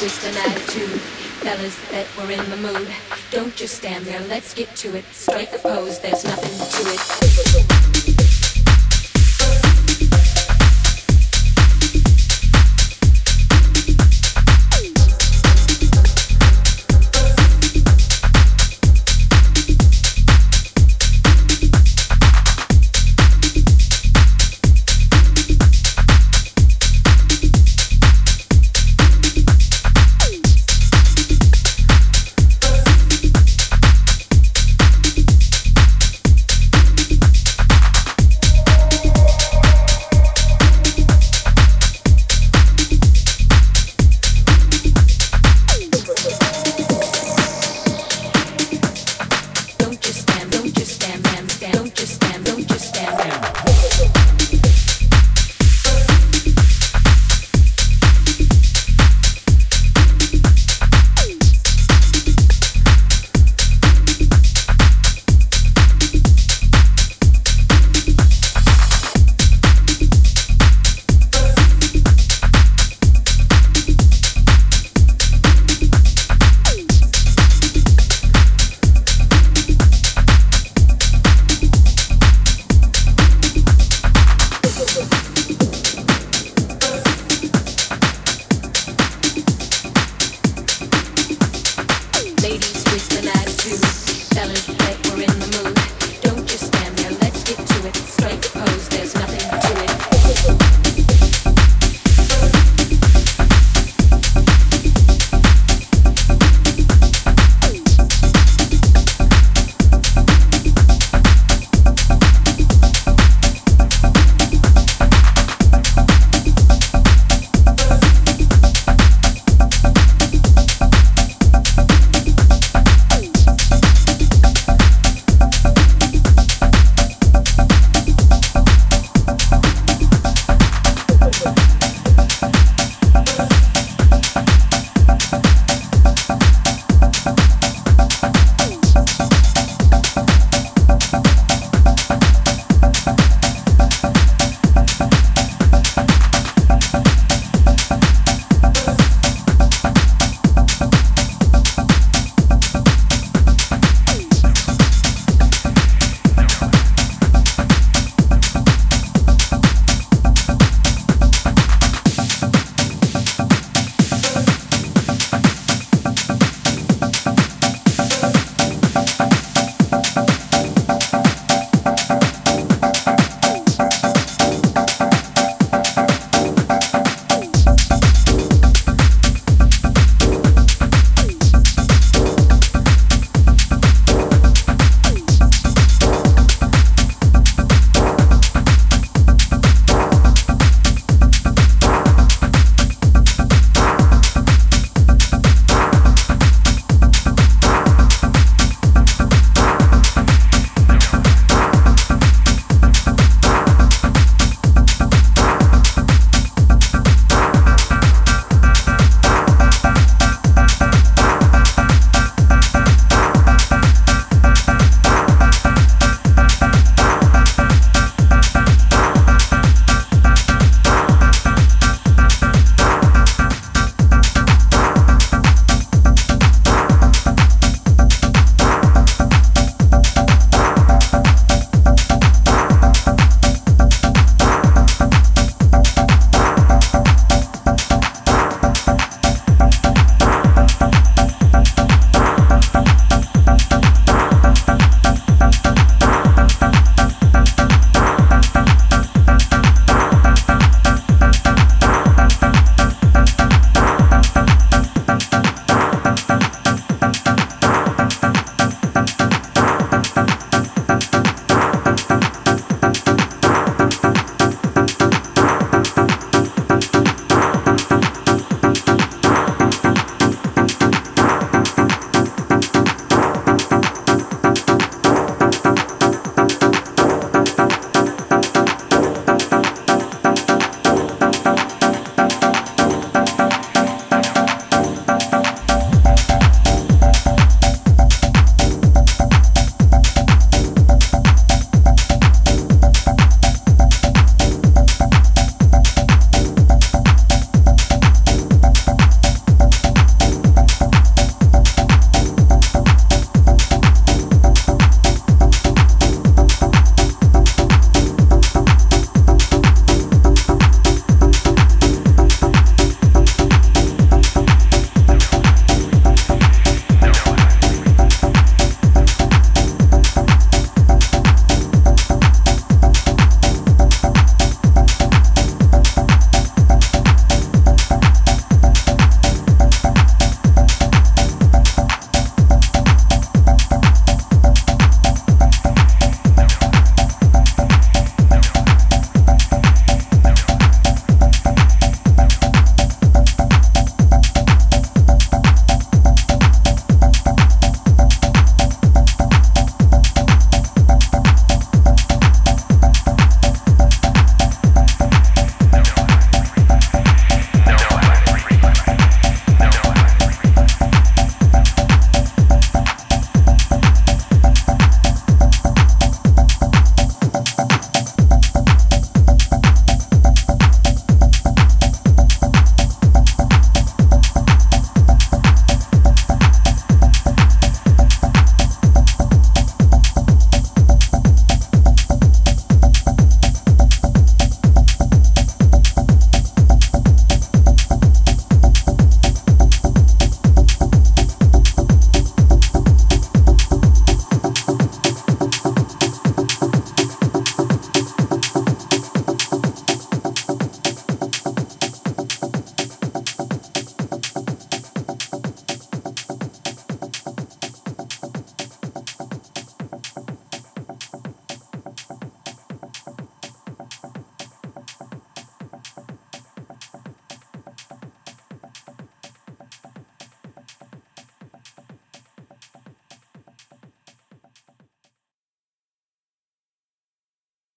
Twist an attitude. Fellas that we're in the mood. Don't just stand there, let's get to it. Strike a pose, there's nothing to it.